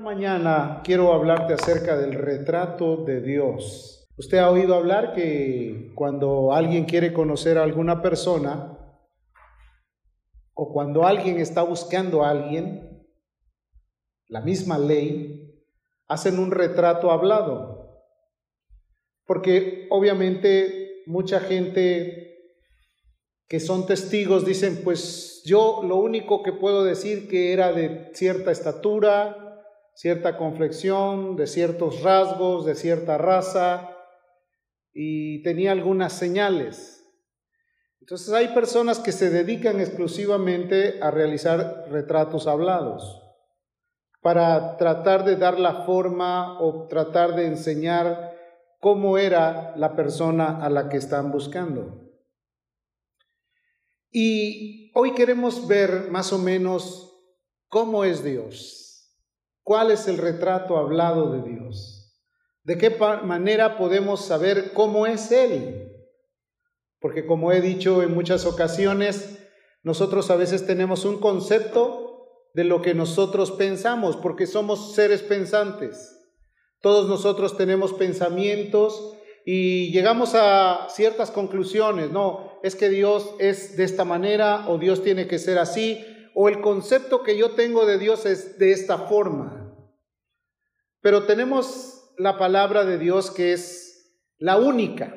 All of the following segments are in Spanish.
Mañana quiero hablarte acerca del retrato de Dios. Usted ha oído hablar que cuando alguien quiere conocer a alguna persona o cuando alguien está buscando a alguien, la misma ley, hacen un retrato hablado. Porque obviamente mucha gente que son testigos dicen, pues yo lo único que puedo decir que era de cierta estatura, cierta conflexión, de ciertos rasgos, de cierta raza, y tenía algunas señales. Entonces hay personas que se dedican exclusivamente a realizar retratos hablados para tratar de dar la forma o tratar de enseñar cómo era la persona a la que están buscando. Y hoy queremos ver más o menos cómo es Dios, ¿Cuál es el retrato hablado de Dios? ¿De qué manera podemos saber cómo es Él? Porque como he dicho en muchas ocasiones, nosotros a veces tenemos un concepto de lo que nosotros pensamos, porque somos seres pensantes. Todos nosotros tenemos pensamientos y llegamos a ciertas conclusiones. No, es que Dios es de esta manera o Dios tiene que ser así o el concepto que yo tengo de Dios es de esta forma. Pero tenemos la palabra de Dios que es la única,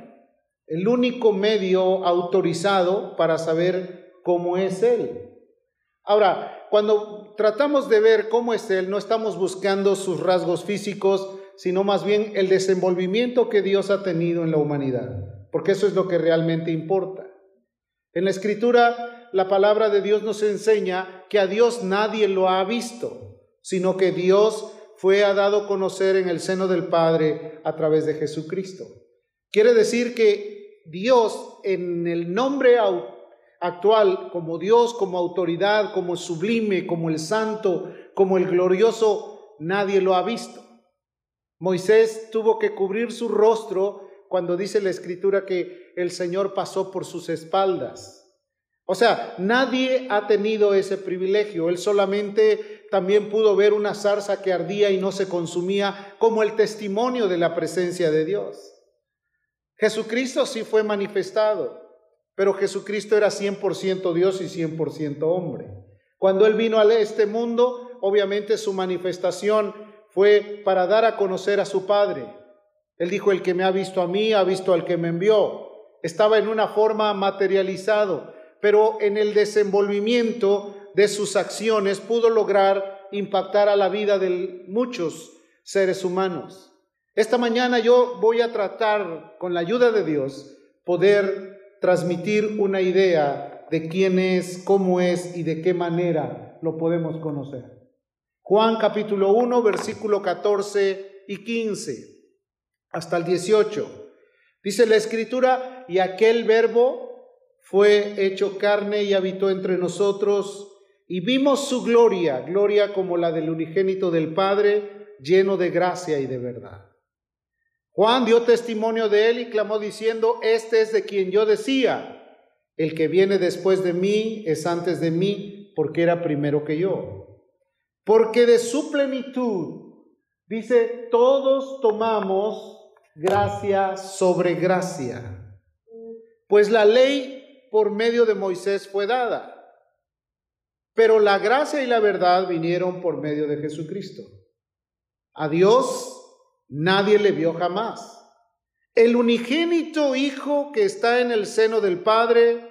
el único medio autorizado para saber cómo es Él. Ahora, cuando tratamos de ver cómo es Él, no estamos buscando sus rasgos físicos, sino más bien el desenvolvimiento que Dios ha tenido en la humanidad, porque eso es lo que realmente importa. En la escritura la palabra de Dios nos enseña que a Dios nadie lo ha visto, sino que Dios fue a dado conocer en el seno del Padre a través de Jesucristo. Quiere decir que Dios en el nombre actual, como Dios, como autoridad, como sublime, como el santo, como el glorioso, nadie lo ha visto. Moisés tuvo que cubrir su rostro cuando dice la escritura que el Señor pasó por sus espaldas. O sea, nadie ha tenido ese privilegio. Él solamente también pudo ver una zarza que ardía y no se consumía como el testimonio de la presencia de Dios. Jesucristo sí fue manifestado, pero Jesucristo era 100% Dios y 100% hombre. Cuando Él vino a este mundo, obviamente su manifestación fue para dar a conocer a su Padre. Él dijo, el que me ha visto a mí, ha visto al que me envió. Estaba en una forma materializado pero en el desenvolvimiento de sus acciones pudo lograr impactar a la vida de muchos seres humanos. Esta mañana yo voy a tratar, con la ayuda de Dios, poder transmitir una idea de quién es, cómo es y de qué manera lo podemos conocer. Juan capítulo 1, versículo 14 y 15, hasta el 18. Dice la escritura, y aquel verbo fue hecho carne y habitó entre nosotros, y vimos su gloria, gloria como la del unigénito del Padre, lleno de gracia y de verdad. Juan dio testimonio de él y clamó diciendo, este es de quien yo decía, el que viene después de mí es antes de mí, porque era primero que yo. Porque de su plenitud, dice, todos tomamos gracia sobre gracia. Pues la ley por medio de Moisés fue dada, pero la gracia y la verdad vinieron por medio de Jesucristo. A Dios nadie le vio jamás. El unigénito Hijo que está en el seno del Padre,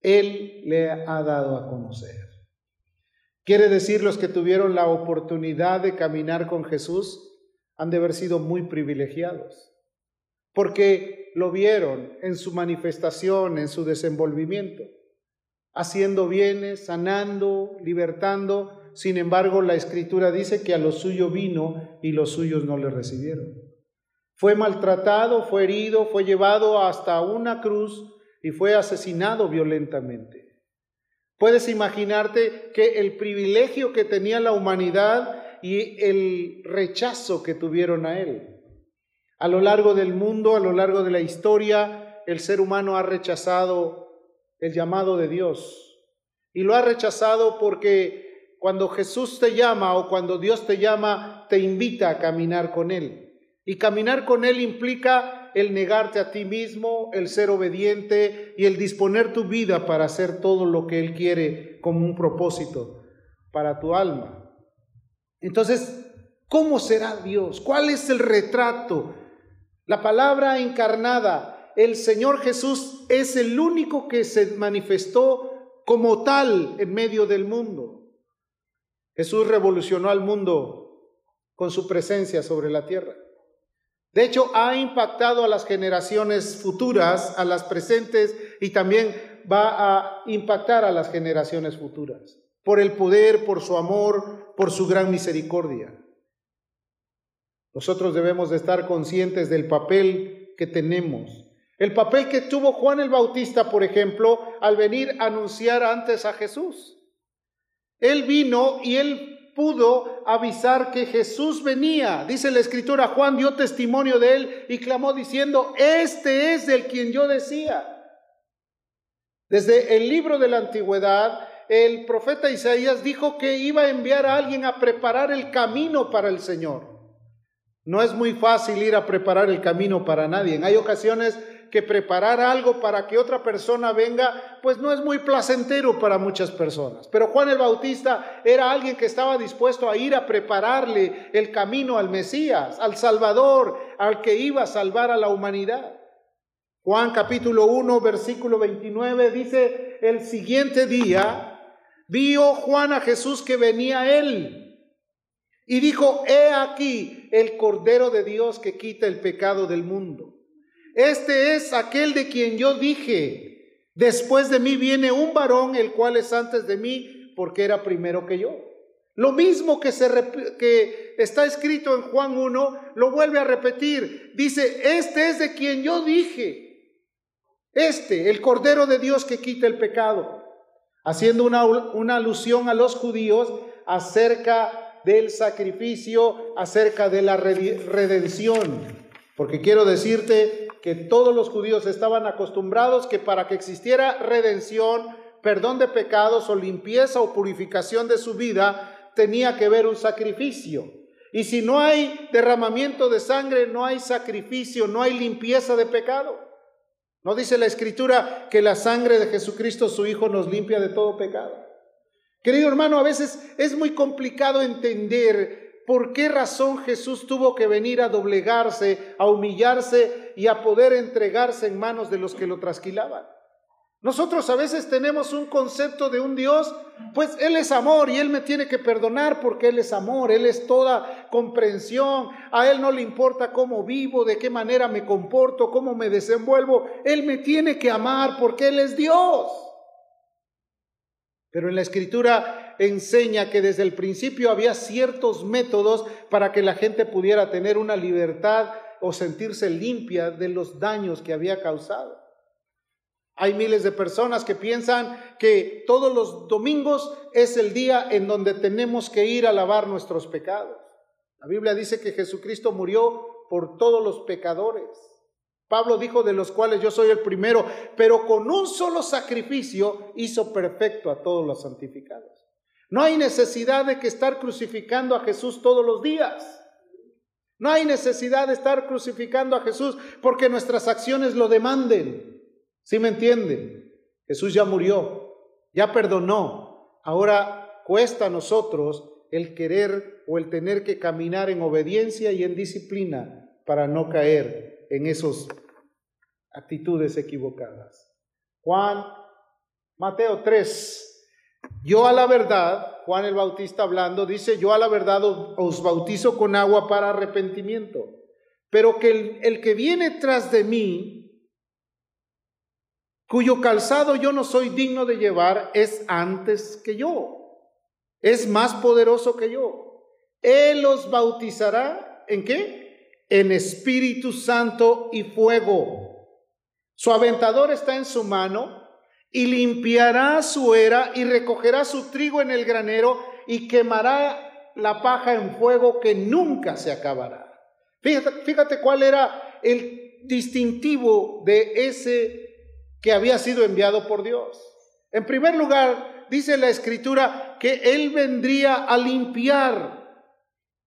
Él le ha dado a conocer. Quiere decir, los que tuvieron la oportunidad de caminar con Jesús han de haber sido muy privilegiados porque lo vieron en su manifestación, en su desenvolvimiento, haciendo bienes, sanando, libertando. Sin embargo, la escritura dice que a lo suyo vino y los suyos no le recibieron. Fue maltratado, fue herido, fue llevado hasta una cruz y fue asesinado violentamente. Puedes imaginarte que el privilegio que tenía la humanidad y el rechazo que tuvieron a él. A lo largo del mundo, a lo largo de la historia, el ser humano ha rechazado el llamado de Dios. Y lo ha rechazado porque cuando Jesús te llama o cuando Dios te llama, te invita a caminar con Él. Y caminar con Él implica el negarte a ti mismo, el ser obediente y el disponer tu vida para hacer todo lo que Él quiere como un propósito para tu alma. Entonces, ¿cómo será Dios? ¿Cuál es el retrato? La palabra encarnada, el Señor Jesús es el único que se manifestó como tal en medio del mundo. Jesús revolucionó al mundo con su presencia sobre la tierra. De hecho, ha impactado a las generaciones futuras, a las presentes y también va a impactar a las generaciones futuras por el poder, por su amor, por su gran misericordia. Nosotros debemos de estar conscientes del papel que tenemos. El papel que tuvo Juan el Bautista, por ejemplo, al venir a anunciar antes a Jesús. Él vino y él pudo avisar que Jesús venía. Dice la escritura, Juan dio testimonio de él y clamó diciendo, este es el quien yo decía. Desde el libro de la antigüedad, el profeta Isaías dijo que iba a enviar a alguien a preparar el camino para el Señor. No es muy fácil ir a preparar el camino para nadie. Hay ocasiones que preparar algo para que otra persona venga, pues no es muy placentero para muchas personas. Pero Juan el Bautista era alguien que estaba dispuesto a ir a prepararle el camino al Mesías, al Salvador, al que iba a salvar a la humanidad. Juan capítulo 1, versículo 29 dice, el siguiente día vio Juan a Jesús que venía él y dijo, he aquí el Cordero de Dios que quita el pecado del mundo. Este es aquel de quien yo dije, después de mí viene un varón, el cual es antes de mí, porque era primero que yo. Lo mismo que, se, que está escrito en Juan 1, lo vuelve a repetir. Dice, este es de quien yo dije. Este, el Cordero de Dios que quita el pecado. Haciendo una, una alusión a los judíos acerca del sacrificio, acerca de la redención. Porque quiero decirte que todos los judíos estaban acostumbrados que para que existiera redención, perdón de pecados o limpieza o purificación de su vida, tenía que haber un sacrificio. Y si no hay derramamiento de sangre, no hay sacrificio, no hay limpieza de pecado. ¿No dice la escritura que la sangre de Jesucristo, su Hijo, nos limpia de todo pecado? Querido hermano, a veces es muy complicado entender ¿Por qué razón Jesús tuvo que venir a doblegarse, a humillarse y a poder entregarse en manos de los que lo trasquilaban? Nosotros a veces tenemos un concepto de un Dios, pues Él es amor y Él me tiene que perdonar porque Él es amor, Él es toda comprensión, a Él no le importa cómo vivo, de qué manera me comporto, cómo me desenvuelvo, Él me tiene que amar porque Él es Dios. Pero en la escritura enseña que desde el principio había ciertos métodos para que la gente pudiera tener una libertad o sentirse limpia de los daños que había causado. Hay miles de personas que piensan que todos los domingos es el día en donde tenemos que ir a lavar nuestros pecados. La Biblia dice que Jesucristo murió por todos los pecadores. Pablo dijo de los cuales yo soy el primero, pero con un solo sacrificio hizo perfecto a todos los santificados. No hay necesidad de que estar crucificando a Jesús todos los días. No hay necesidad de estar crucificando a Jesús porque nuestras acciones lo demanden. ¿Sí me entienden? Jesús ya murió, ya perdonó. Ahora cuesta a nosotros el querer o el tener que caminar en obediencia y en disciplina para no caer en esas actitudes equivocadas. Juan, Mateo 3, yo a la verdad, Juan el Bautista hablando, dice, yo a la verdad os bautizo con agua para arrepentimiento, pero que el, que viene tras de mí, cuyo calzado yo no soy digno de llevar, es antes que yo, es más poderoso que yo. Él os bautizará en qué? En Espíritu Santo y fuego. Su aventador está en su mano y limpiará su era y recogerá su trigo en el granero y quemará la paja en fuego que nunca se acabará. Fíjate, fíjate cuál era el distintivo de ese que había sido enviado por Dios. En primer lugar, dice la escritura que Él vendría a limpiar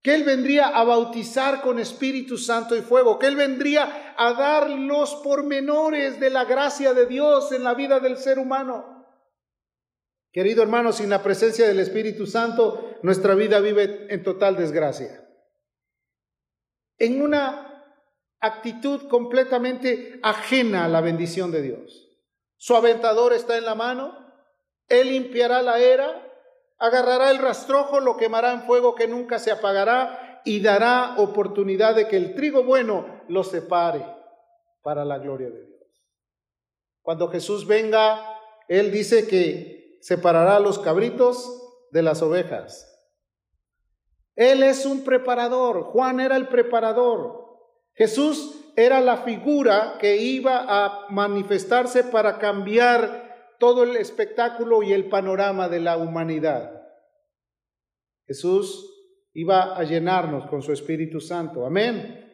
que Él vendría a bautizar con Espíritu Santo y fuego, que Él vendría a dar los pormenores de la gracia de Dios en la vida del ser humano. Querido hermano, sin la presencia del Espíritu Santo, nuestra vida vive en total desgracia. En una actitud completamente ajena a la bendición de Dios. Su aventador está en la mano, Él limpiará la era, agarrará el rastrojo, lo quemará en fuego que nunca se apagará y dará oportunidad de que el trigo bueno lo separe para la gloria de Dios. Cuando Jesús venga, Él dice que separará a los cabritos de las ovejas. Él es un preparador, Juan era el preparador. Jesús era la figura que iba a manifestarse para cambiar todo el espectáculo y el panorama de la humanidad. Jesús iba a llenarnos con su Espíritu Santo. Amén.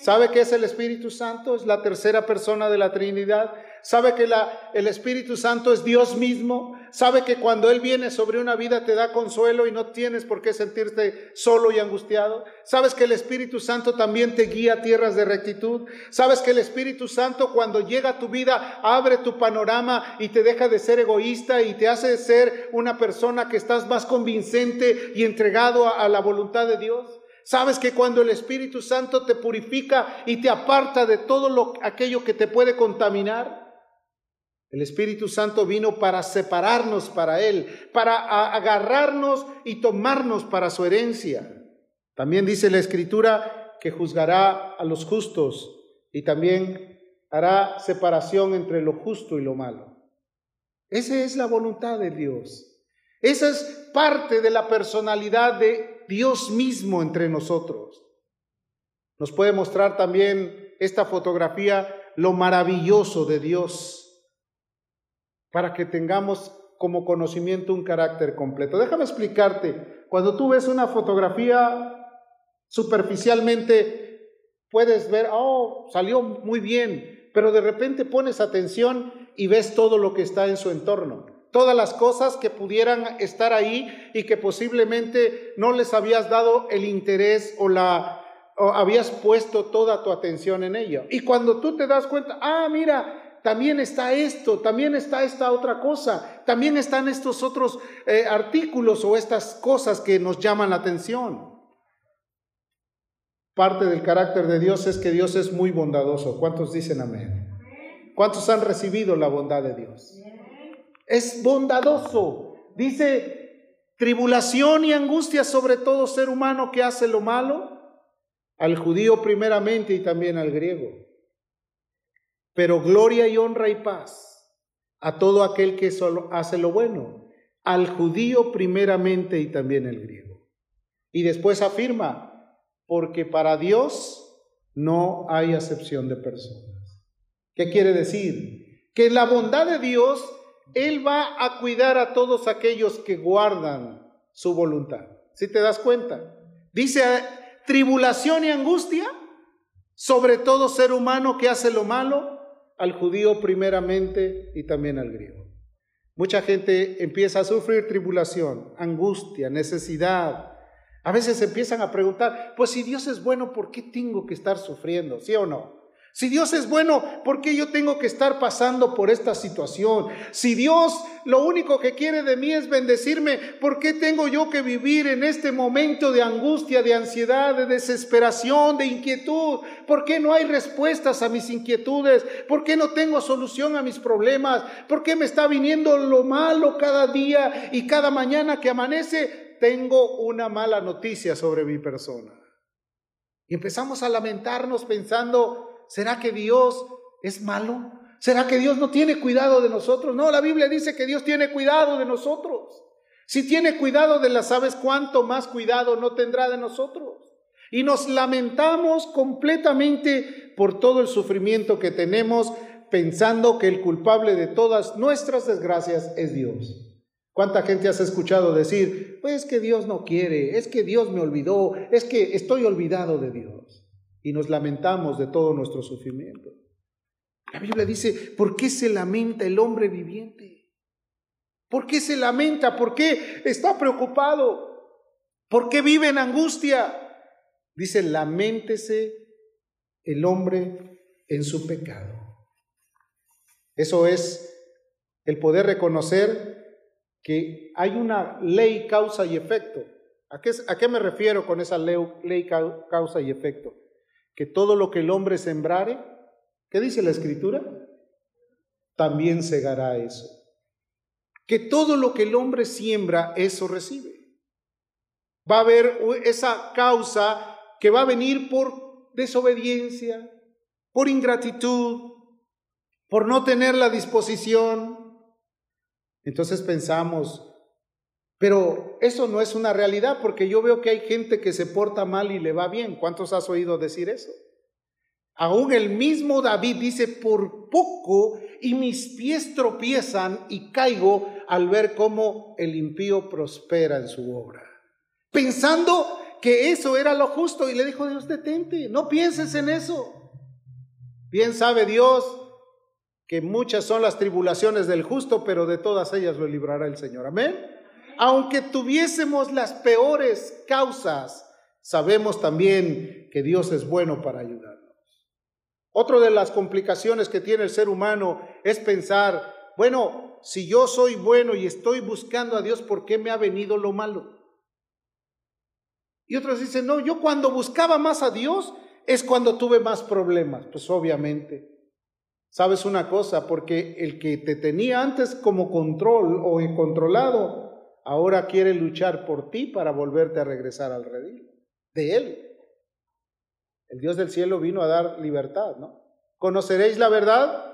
¿Sabe qué es el Espíritu Santo? Es la tercera persona de la Trinidad sabe que la, el Espíritu Santo es Dios mismo, sabe que cuando Él viene sobre una vida te da consuelo y no tienes por qué sentirte solo y angustiado, sabes que el Espíritu Santo también te guía a tierras de rectitud, sabes que el Espíritu Santo cuando llega a tu vida abre tu panorama y te deja de ser egoísta y te hace ser una persona que estás más convincente y entregado a, a la voluntad de Dios. Sabes que cuando el Espíritu Santo te purifica y te aparta de todo lo, aquello que te puede contaminar, el Espíritu Santo vino para separarnos para Él, para agarrarnos y tomarnos para su herencia. También dice la Escritura que juzgará a los justos y también hará separación entre lo justo y lo malo. Esa es la voluntad de Dios. Esa es parte de la personalidad de Dios mismo entre nosotros. Nos puede mostrar también esta fotografía lo maravilloso de Dios para que tengamos como conocimiento un carácter completo. Déjame explicarte, cuando tú ves una fotografía superficialmente, puedes ver, oh, salió muy bien, pero de repente pones atención y ves todo lo que está en su entorno, todas las cosas que pudieran estar ahí y que posiblemente no les habías dado el interés o la o habías puesto toda tu atención en ello. Y cuando tú te das cuenta, ah, mira, también está esto, también está esta otra cosa, también están estos otros eh, artículos o estas cosas que nos llaman la atención. Parte del carácter de Dios es que Dios es muy bondadoso. ¿Cuántos dicen amén? ¿Cuántos han recibido la bondad de Dios? Es bondadoso. Dice, tribulación y angustia sobre todo ser humano que hace lo malo, al judío primeramente y también al griego pero gloria y honra y paz a todo aquel que solo hace lo bueno, al judío primeramente y también al griego. Y después afirma, porque para Dios no hay acepción de personas. ¿Qué quiere decir? Que la bondad de Dios, Él va a cuidar a todos aquellos que guardan su voluntad. Si te das cuenta, dice tribulación y angustia sobre todo ser humano que hace lo malo, al judío primeramente y también al griego. Mucha gente empieza a sufrir tribulación, angustia, necesidad. A veces empiezan a preguntar, pues si Dios es bueno, ¿por qué tengo que estar sufriendo? ¿Sí o no? Si Dios es bueno, ¿por qué yo tengo que estar pasando por esta situación? Si Dios lo único que quiere de mí es bendecirme, ¿por qué tengo yo que vivir en este momento de angustia, de ansiedad, de desesperación, de inquietud? ¿Por qué no hay respuestas a mis inquietudes? ¿Por qué no tengo solución a mis problemas? ¿Por qué me está viniendo lo malo cada día y cada mañana que amanece? Tengo una mala noticia sobre mi persona. Y empezamos a lamentarnos pensando, ¿Será que Dios es malo? ¿Será que Dios no tiene cuidado de nosotros? No, la Biblia dice que Dios tiene cuidado de nosotros. Si tiene cuidado de las aves, ¿cuánto más cuidado no tendrá de nosotros? Y nos lamentamos completamente por todo el sufrimiento que tenemos, pensando que el culpable de todas nuestras desgracias es Dios. ¿Cuánta gente has escuchado decir, pues es que Dios no quiere, es que Dios me olvidó, es que estoy olvidado de Dios? Y nos lamentamos de todo nuestro sufrimiento. La Biblia dice, ¿por qué se lamenta el hombre viviente? ¿Por qué se lamenta? ¿Por qué está preocupado? ¿Por qué vive en angustia? Dice, lamentese el hombre en su pecado. Eso es el poder reconocer que hay una ley causa y efecto. ¿A qué, a qué me refiero con esa ley, ley causa y efecto? Que todo lo que el hombre sembrare, ¿qué dice la escritura? También segará eso. Que todo lo que el hombre siembra, eso recibe. Va a haber esa causa que va a venir por desobediencia, por ingratitud, por no tener la disposición. Entonces pensamos, pero eso no es una realidad porque yo veo que hay gente que se porta mal y le va bien. ¿Cuántos has oído decir eso? Aún el mismo David dice, por poco y mis pies tropiezan y caigo al ver cómo el impío prospera en su obra. Pensando que eso era lo justo y le dijo Dios, detente, no pienses en eso. Bien sabe Dios que muchas son las tribulaciones del justo, pero de todas ellas lo librará el Señor. Amén. Aunque tuviésemos las peores causas, sabemos también que Dios es bueno para ayudarnos. Otra de las complicaciones que tiene el ser humano es pensar, bueno, si yo soy bueno y estoy buscando a Dios, ¿por qué me ha venido lo malo? Y otros dicen, no, yo cuando buscaba más a Dios es cuando tuve más problemas. Pues obviamente. ¿Sabes una cosa? Porque el que te tenía antes como control o controlado, ahora quiere luchar por ti para volverte a regresar al redil de Él. El Dios del cielo vino a dar libertad, ¿no? Conoceréis la verdad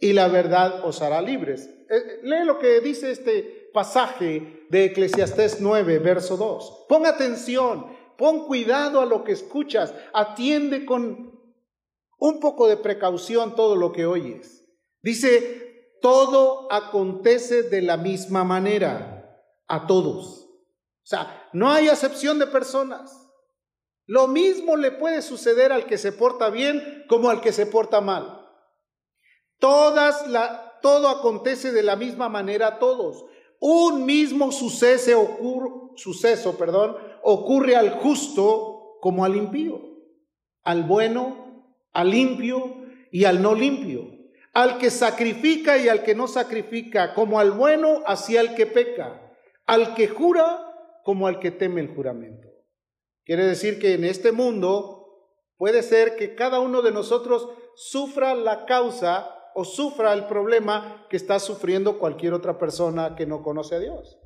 y la verdad os hará libres. Eh, lee lo que dice este pasaje de Eclesiastés 9, verso 2. Pon atención, pon cuidado a lo que escuchas, atiende con un poco de precaución todo lo que oyes. Dice, todo acontece de la misma manera a todos. O sea, no hay acepción de personas. Lo mismo le puede suceder al que se porta bien como al que se porta mal. Todas la, todo acontece de la misma manera a todos. Un mismo suceso, ocurre, suceso perdón, ocurre al justo como al impío, al bueno, al limpio y al no limpio, al que sacrifica y al que no sacrifica, como al bueno hacia el que peca, al que jura como al que teme el juramento. Quiere decir que en este mundo puede ser que cada uno de nosotros sufra la causa o sufra el problema que está sufriendo cualquier otra persona que no conoce a Dios.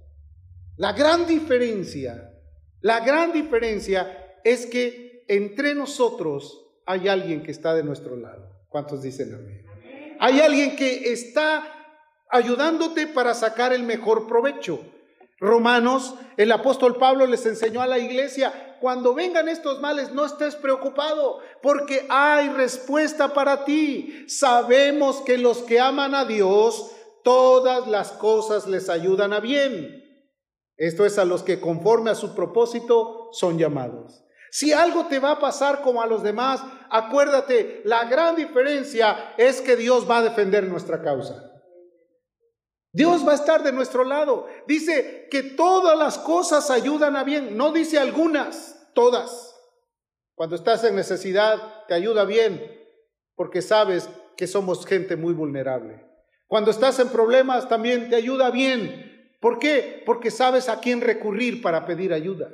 La gran diferencia, la gran diferencia es que entre nosotros hay alguien que está de nuestro lado. ¿Cuántos dicen amén? Hay alguien que está ayudándote para sacar el mejor provecho. Romanos, el apóstol Pablo les enseñó a la iglesia, cuando vengan estos males no estés preocupado, porque hay respuesta para ti. Sabemos que los que aman a Dios, todas las cosas les ayudan a bien. Esto es a los que conforme a su propósito son llamados. Si algo te va a pasar como a los demás, acuérdate, la gran diferencia es que Dios va a defender nuestra causa. Dios va a estar de nuestro lado. Dice que todas las cosas ayudan a bien. No dice algunas, todas. Cuando estás en necesidad, te ayuda bien porque sabes que somos gente muy vulnerable. Cuando estás en problemas, también te ayuda bien. ¿Por qué? Porque sabes a quién recurrir para pedir ayuda.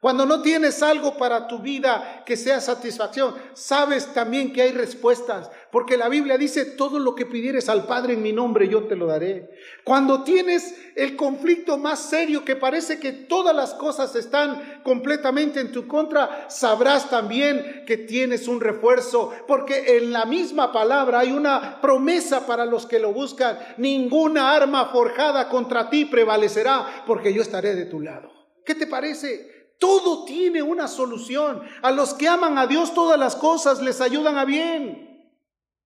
Cuando no tienes algo para tu vida que sea satisfacción, sabes también que hay respuestas, porque la Biblia dice, todo lo que pidieres al Padre en mi nombre, yo te lo daré. Cuando tienes el conflicto más serio, que parece que todas las cosas están completamente en tu contra, sabrás también que tienes un refuerzo, porque en la misma palabra hay una promesa para los que lo buscan. Ninguna arma forjada contra ti prevalecerá, porque yo estaré de tu lado. ¿Qué te parece? Todo tiene una solución. A los que aman a Dios todas las cosas les ayudan a bien.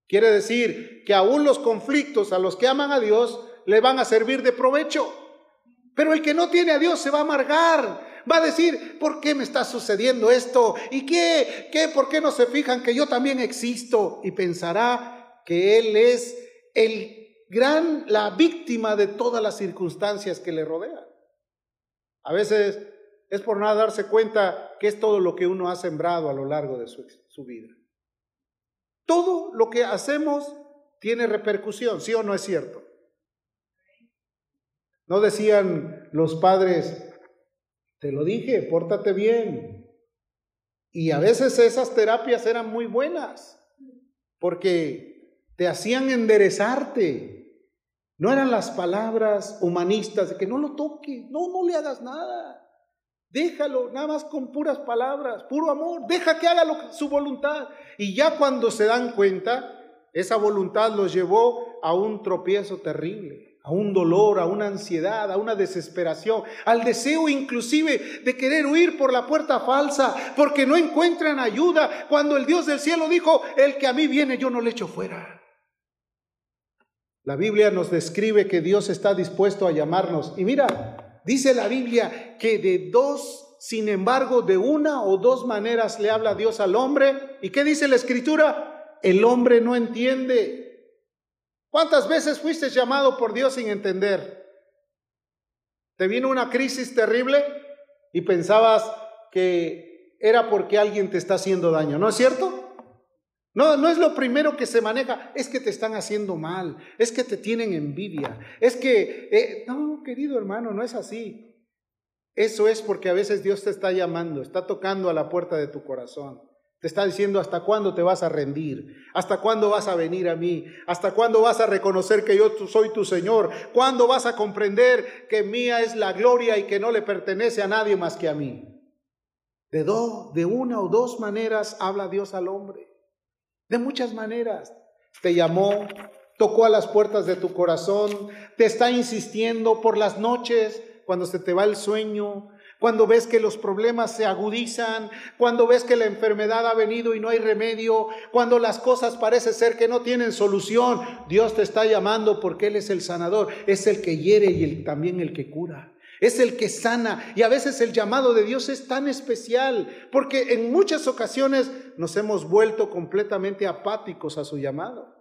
Quiere decir que aún los conflictos a los que aman a Dios le van a servir de provecho. Pero el que no tiene a Dios se va a amargar. Va a decir, ¿por qué me está sucediendo esto? ¿Y qué? ¿Qué? ¿Por qué no se fijan que yo también existo? Y pensará que Él es el gran, la víctima de todas las circunstancias que le rodean. A veces es por nada darse cuenta que es todo lo que uno ha sembrado a lo largo de su, su vida. Todo lo que hacemos tiene repercusión, ¿sí o no es cierto? No decían los padres, te lo dije, pórtate bien. Y a veces esas terapias eran muy buenas, porque te hacían enderezarte. No eran las palabras humanistas de que no lo toques, no, no le hagas nada. Déjalo, nada más con puras palabras, puro amor. Deja que haga lo, su voluntad. Y ya cuando se dan cuenta, esa voluntad los llevó a un tropiezo terrible, a un dolor, a una ansiedad, a una desesperación, al deseo inclusive de querer huir por la puerta falsa, porque no encuentran ayuda, cuando el Dios del cielo dijo, el que a mí viene yo no le echo fuera. La Biblia nos describe que Dios está dispuesto a llamarnos. Y mira, dice la Biblia que de dos, sin embargo, de una o dos maneras le habla Dios al hombre. ¿Y qué dice la Escritura? el hombre no entiende. ¿Cuántas veces fuiste llamado por Dios sin entender? ¿Te vino una crisis terrible y pensabas que era porque alguien te está haciendo daño? ¿No es cierto? No, no es lo primero que se maneja, es que te están haciendo mal, es que te tienen envidia, es que, eh, no, querido hermano, no es así. Eso es porque a veces Dios te está llamando, está tocando a la puerta de tu corazón. Te está diciendo hasta cuándo te vas a rendir, hasta cuándo vas a venir a mí, hasta cuándo vas a reconocer que yo soy tu Señor, cuándo vas a comprender que mía es la gloria y que no le pertenece a nadie más que a mí. De, do, de una o dos maneras habla Dios al hombre, de muchas maneras. Te llamó, tocó a las puertas de tu corazón, te está insistiendo por las noches cuando se te va el sueño, cuando ves que los problemas se agudizan, cuando ves que la enfermedad ha venido y no hay remedio, cuando las cosas parece ser que no tienen solución, Dios te está llamando porque Él es el sanador, es el que hiere y también el que cura. Es el que sana y a veces el llamado de Dios es tan especial porque en muchas ocasiones nos hemos vuelto completamente apáticos a su llamado.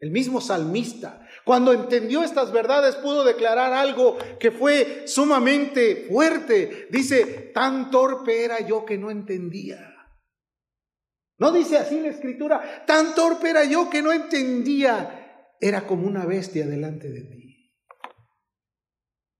El mismo salmista, cuando entendió estas verdades, pudo declarar algo que fue sumamente fuerte. Dice, tan torpe era yo que no entendía. No dice así la escritura, tan torpe era yo que no entendía. Era como una bestia delante de ti.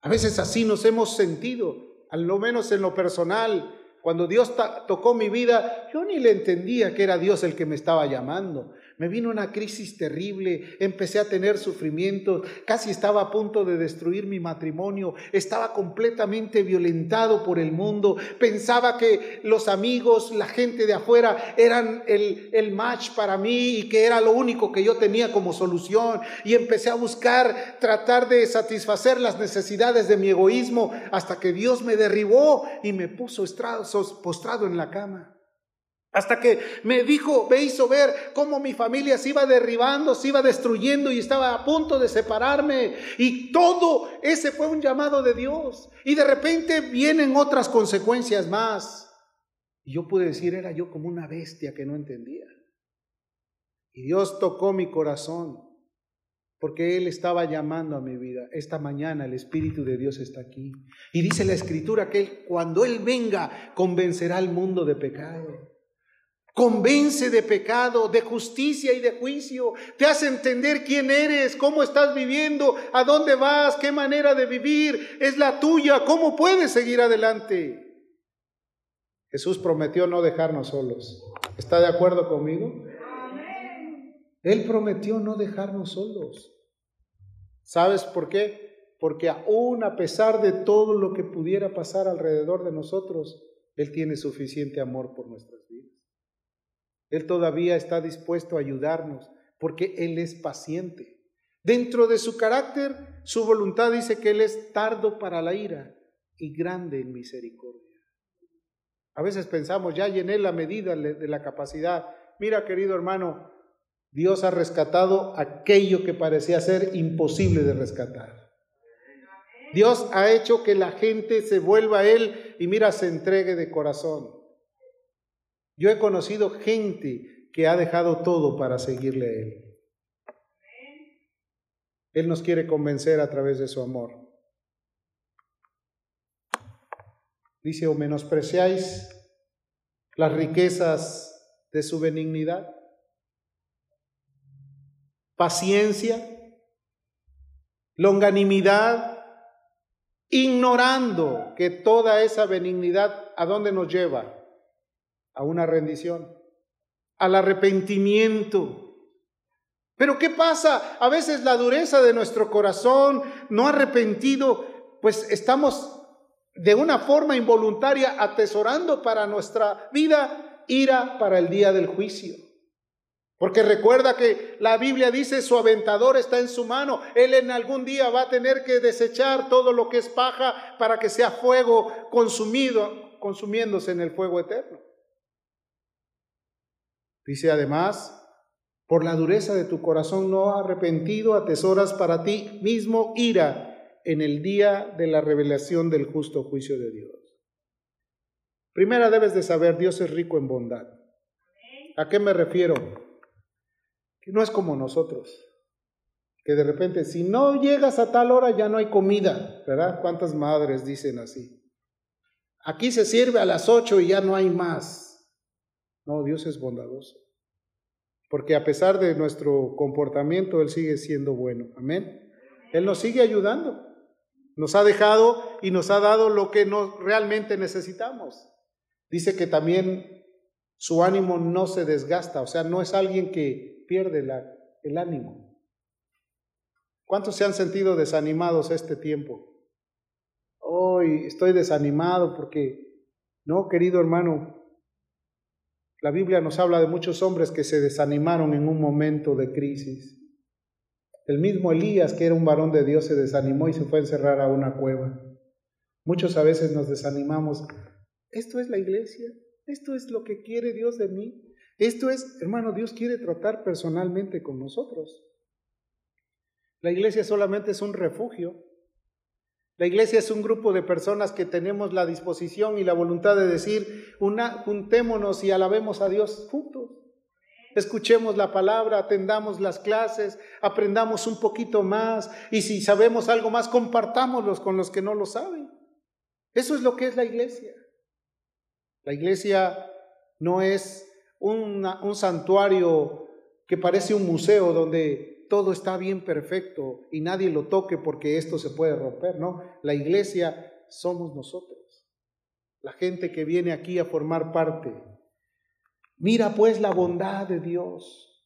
A veces así nos hemos sentido, al menos en lo personal. Cuando Dios tocó mi vida, yo ni le entendía que era Dios el que me estaba llamando. Me vino una crisis terrible, empecé a tener sufrimiento, casi estaba a punto de destruir mi matrimonio, estaba completamente violentado por el mundo, pensaba que los amigos, la gente de afuera eran el, el match para mí y que era lo único que yo tenía como solución y empecé a buscar tratar de satisfacer las necesidades de mi egoísmo hasta que Dios me derribó y me puso postrado en la cama. Hasta que me dijo, me hizo ver cómo mi familia se iba derribando, se iba destruyendo y estaba a punto de separarme. Y todo ese fue un llamado de Dios. Y de repente vienen otras consecuencias más. Y yo pude decir, era yo como una bestia que no entendía. Y Dios tocó mi corazón porque Él estaba llamando a mi vida. Esta mañana el Espíritu de Dios está aquí. Y dice la Escritura que cuando Él venga convencerá al mundo de pecado Convence de pecado, de justicia y de juicio. Te hace entender quién eres, cómo estás viviendo, a dónde vas, qué manera de vivir es la tuya, cómo puedes seguir adelante. Jesús prometió no dejarnos solos. ¿Está de acuerdo conmigo? Él prometió no dejarnos solos. ¿Sabes por qué? Porque aún a pesar de todo lo que pudiera pasar alrededor de nosotros, Él tiene suficiente amor por nuestras. Él todavía está dispuesto a ayudarnos porque Él es paciente. Dentro de su carácter, su voluntad dice que Él es tardo para la ira y grande en misericordia. A veces pensamos, ya llené la medida de la capacidad. Mira, querido hermano, Dios ha rescatado aquello que parecía ser imposible de rescatar. Dios ha hecho que la gente se vuelva a Él y mira, se entregue de corazón. Yo he conocido gente que ha dejado todo para seguirle a Él. Él nos quiere convencer a través de su amor. Dice, o menospreciáis las riquezas de su benignidad, paciencia, longanimidad, ignorando que toda esa benignidad, ¿a dónde nos lleva? A una rendición, al arrepentimiento. Pero ¿qué pasa? A veces la dureza de nuestro corazón, no arrepentido, pues estamos de una forma involuntaria atesorando para nuestra vida ira para el día del juicio. Porque recuerda que la Biblia dice su aventador está en su mano. Él en algún día va a tener que desechar todo lo que es paja para que sea fuego consumido, consumiéndose en el fuego eterno. Dice además, por la dureza de tu corazón no arrepentido atesoras para ti mismo ira en el día de la revelación del justo juicio de Dios. Primera debes de saber, Dios es rico en bondad. ¿A qué me refiero? que no es como nosotros, que de repente si no llegas a tal hora ya no hay comida, ¿verdad? ¿Cuántas madres dicen así? Aquí se sirve a las ocho y ya no hay más. No, Dios es bondadoso. Porque a pesar de nuestro comportamiento, Él sigue siendo bueno. Amén. Él nos sigue ayudando. Nos ha dejado y nos ha dado lo que realmente necesitamos. Dice que también su ánimo no se desgasta, o sea, no es alguien que pierde el ánimo. ¿Cuántos se han sentido desanimados este tiempo? Hoy estoy desanimado porque, no, querido hermano, la Biblia nos habla de muchos hombres que se desanimaron en un momento de crisis. El mismo Elías, que era un varón de Dios, se desanimó y se fue a encerrar a una cueva. Muchos a veces nos desanimamos. Esto es la iglesia, esto es lo que quiere Dios de mí. Esto es, hermano, Dios quiere tratar personalmente con nosotros. La iglesia solamente es un refugio. La iglesia es un grupo de personas que tenemos la disposición y la voluntad de decir, una, juntémonos y alabemos a Dios juntos. Escuchemos la palabra, atendamos las clases, aprendamos un poquito más y si sabemos algo más, compartámoslos con los que no lo saben. Eso es lo que es la iglesia. La iglesia no es un santuario que parece un museo donde todo está bien perfecto y nadie lo toque porque esto se puede romper, ¿no? La iglesia somos nosotros, la gente que viene aquí a formar parte. Mira pues la bondad de Dios.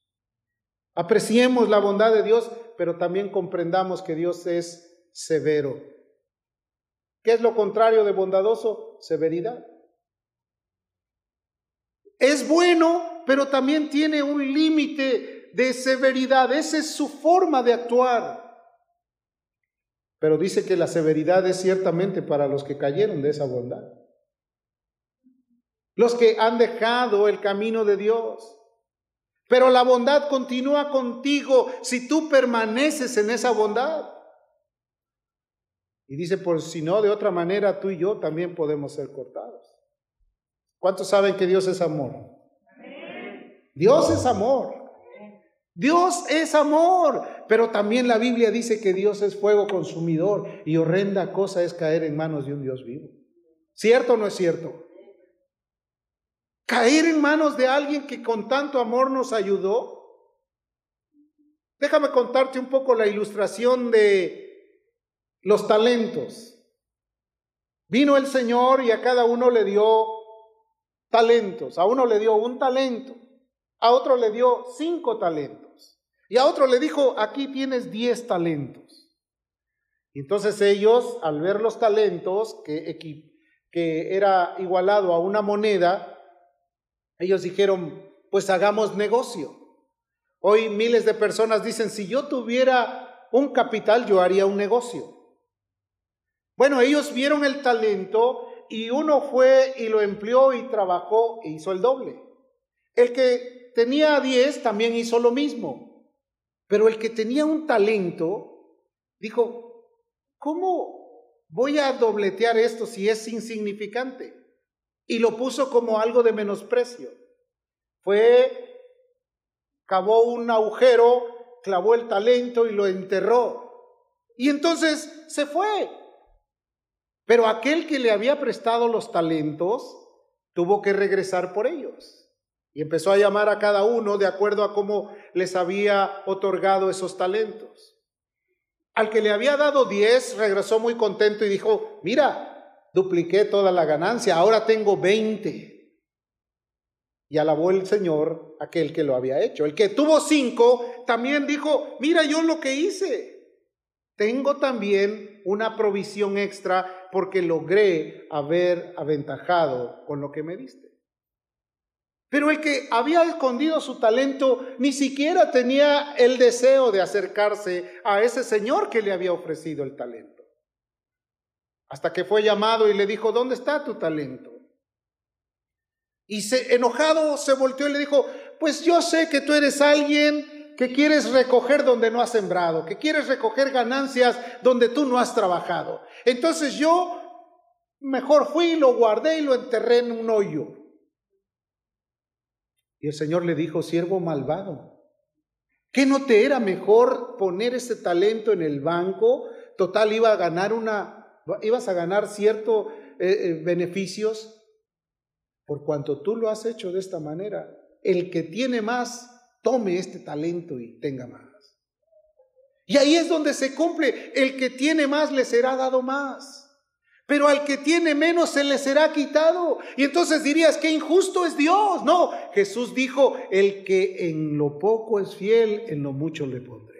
Apreciemos la bondad de Dios, pero también comprendamos que Dios es severo. ¿Qué es lo contrario de bondadoso? Severidad. Es bueno, pero también tiene un límite de severidad. Esa es su forma de actuar. Pero dice que la severidad es ciertamente para los que cayeron de esa bondad. Los que han dejado el camino de Dios. Pero la bondad continúa contigo si tú permaneces en esa bondad. Y dice, por si no, de otra manera tú y yo también podemos ser cortados. ¿Cuántos saben que Dios es amor? Dios es amor. Dios es amor, pero también la Biblia dice que Dios es fuego consumidor y horrenda cosa es caer en manos de un Dios vivo. ¿Cierto o no es cierto? Caer en manos de alguien que con tanto amor nos ayudó. Déjame contarte un poco la ilustración de los talentos. Vino el Señor y a cada uno le dio talentos. A uno le dio un talento, a otro le dio cinco talentos y a otro le dijo, aquí tienes diez talentos. Entonces ellos, al ver los talentos, que, que era igualado a una moneda, ellos dijeron, pues hagamos negocio. Hoy miles de personas dicen, si yo tuviera un capital, yo haría un negocio. Bueno, ellos vieron el talento y uno fue y lo empleó y trabajó e hizo el doble. El que tenía 10 también hizo lo mismo. Pero el que tenía un talento dijo, ¿cómo voy a dobletear esto si es insignificante? Y lo puso como algo de menosprecio. Fue, cavó un agujero, clavó el talento y lo enterró. Y entonces se fue Pero aquel que le había prestado los talentos tuvo que regresar por ellos. Y empezó a llamar a cada uno de acuerdo a cómo les había otorgado esos talentos. Al que le había dado diez, regresó muy contento y dijo, mira, dupliqué toda la ganancia, ahora tengo veinte. Y alabó el Señor aquel que lo había hecho. El que tuvo cinco también dijo, mira yo lo que hice. Tengo también una provisión extra porque logré haber aventajado con lo que me diste. Pero el que había escondido su talento ni siquiera tenía el deseo de acercarse a ese señor que le había ofrecido el talento. Hasta que fue llamado y le dijo, ¿dónde está tu talento? Y se, enojado se volteó y le dijo, pues yo sé que tú eres alguien que quieres recoger donde no has sembrado, que quieres recoger ganancias donde tú no has trabajado. Entonces yo mejor fui, lo guardé y lo enterré en un hoyo. Y el Señor le dijo, siervo malvado, ¿qué no te era mejor poner ese talento en el banco? Total, iba a ganar una, ibas a ganar ciertos eh, eh, beneficios. Por cuanto tú lo has hecho de esta manera, el que tiene más, tome este talento y tenga más. Y ahí es donde se cumple, el que tiene más le será dado más pero al que tiene menos se le será quitado. Y entonces dirías, que injusto es Dios. No, Jesús dijo, el que en lo poco es fiel, en lo mucho le pondré.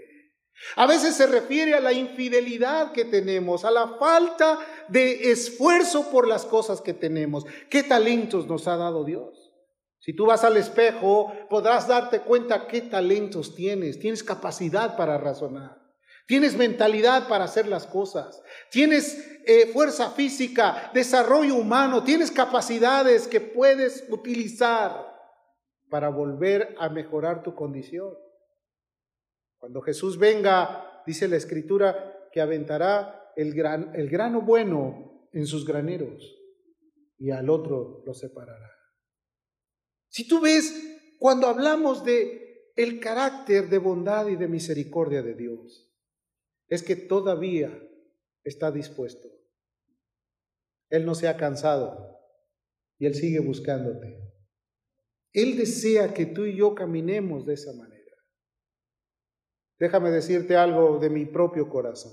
A veces se refiere a la infidelidad que tenemos, a la falta de esfuerzo por las cosas que tenemos. ¿Qué talentos nos ha dado Dios? Si tú vas al espejo, podrás darte cuenta qué talentos tienes. Tienes capacidad para razonar. Tienes mentalidad para hacer las cosas. Tienes eh, fuerza física, desarrollo humano. Tienes capacidades que puedes utilizar para volver a mejorar tu condición. Cuando Jesús venga, dice la Escritura, que aventará el, gran, el grano bueno en sus graneros y al otro lo separará. Si tú ves, cuando hablamos de el carácter de bondad y de misericordia de Dios, es que todavía está dispuesto. Él no se ha cansado y Él sigue buscándote. Él desea que tú y yo caminemos de esa manera. Déjame decirte algo de mi propio corazón.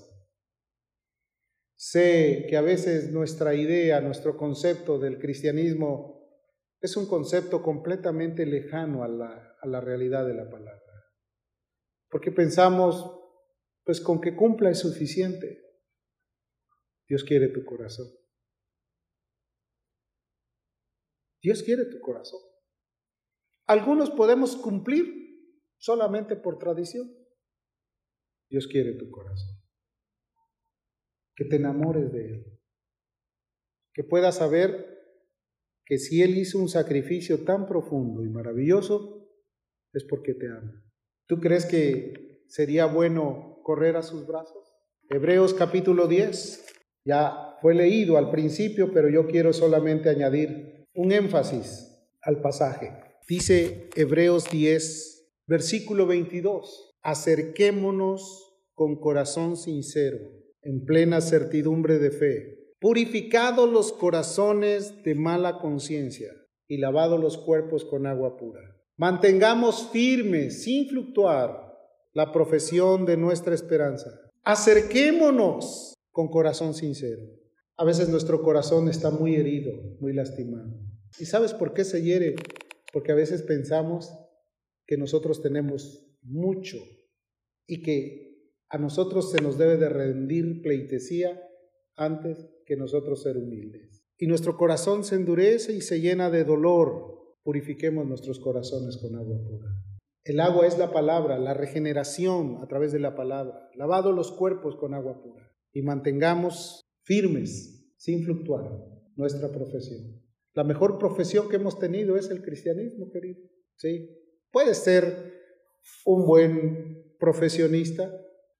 Sé que a veces nuestra idea, nuestro concepto del cristianismo es un concepto completamente lejano a la, a la realidad de la palabra. Porque pensamos, pues con que cumpla es suficiente. Dios quiere tu corazón. Dios quiere tu corazón. Algunos podemos cumplir solamente por tradición. Dios quiere tu corazón. Que te enamores de Él. Que puedas saber que si Él hizo un sacrificio tan profundo y maravilloso, es porque te ama. ¿Tú crees que sería bueno correr a sus brazos? Hebreos capítulo 10, ya fue leído al principio, pero yo quiero solamente añadir un énfasis al pasaje. Dice Hebreos 10, versículo 22, acerquémonos con corazón sincero, en plena certidumbre de fe, purificados los corazones de mala conciencia y lavados los cuerpos con agua pura. Mantengamos firmes, sin fluctuar, la profesión de nuestra esperanza. Acerquémonos con corazón sincero. A veces nuestro corazón está muy herido, muy lastimado. ¿Y sabes por qué se hiere? Porque a veces pensamos que nosotros tenemos mucho y que a nosotros se nos debe de rendir pleitesía antes que nosotros ser humildes. Y nuestro corazón se endurece y se llena de dolor. Purifiquemos nuestros corazones con agua pura. El agua es la palabra, la regeneración a través de la palabra. Lavado los cuerpos con agua pura y mantengamos firmes, sin fluctuar, nuestra profesión. La mejor profesión que hemos tenido es el cristianismo, querido. Sí, puede ser un buen profesionista,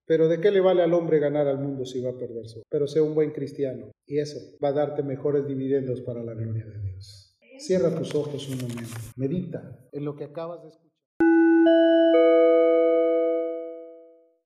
pero ¿de qué le vale al hombre ganar al mundo si va a perder su? Pero sea un buen cristiano y eso va a darte mejores dividendos para la gloria de Dios. Cierra tus ojos un momento, medita en lo que acabas de escuchar. Música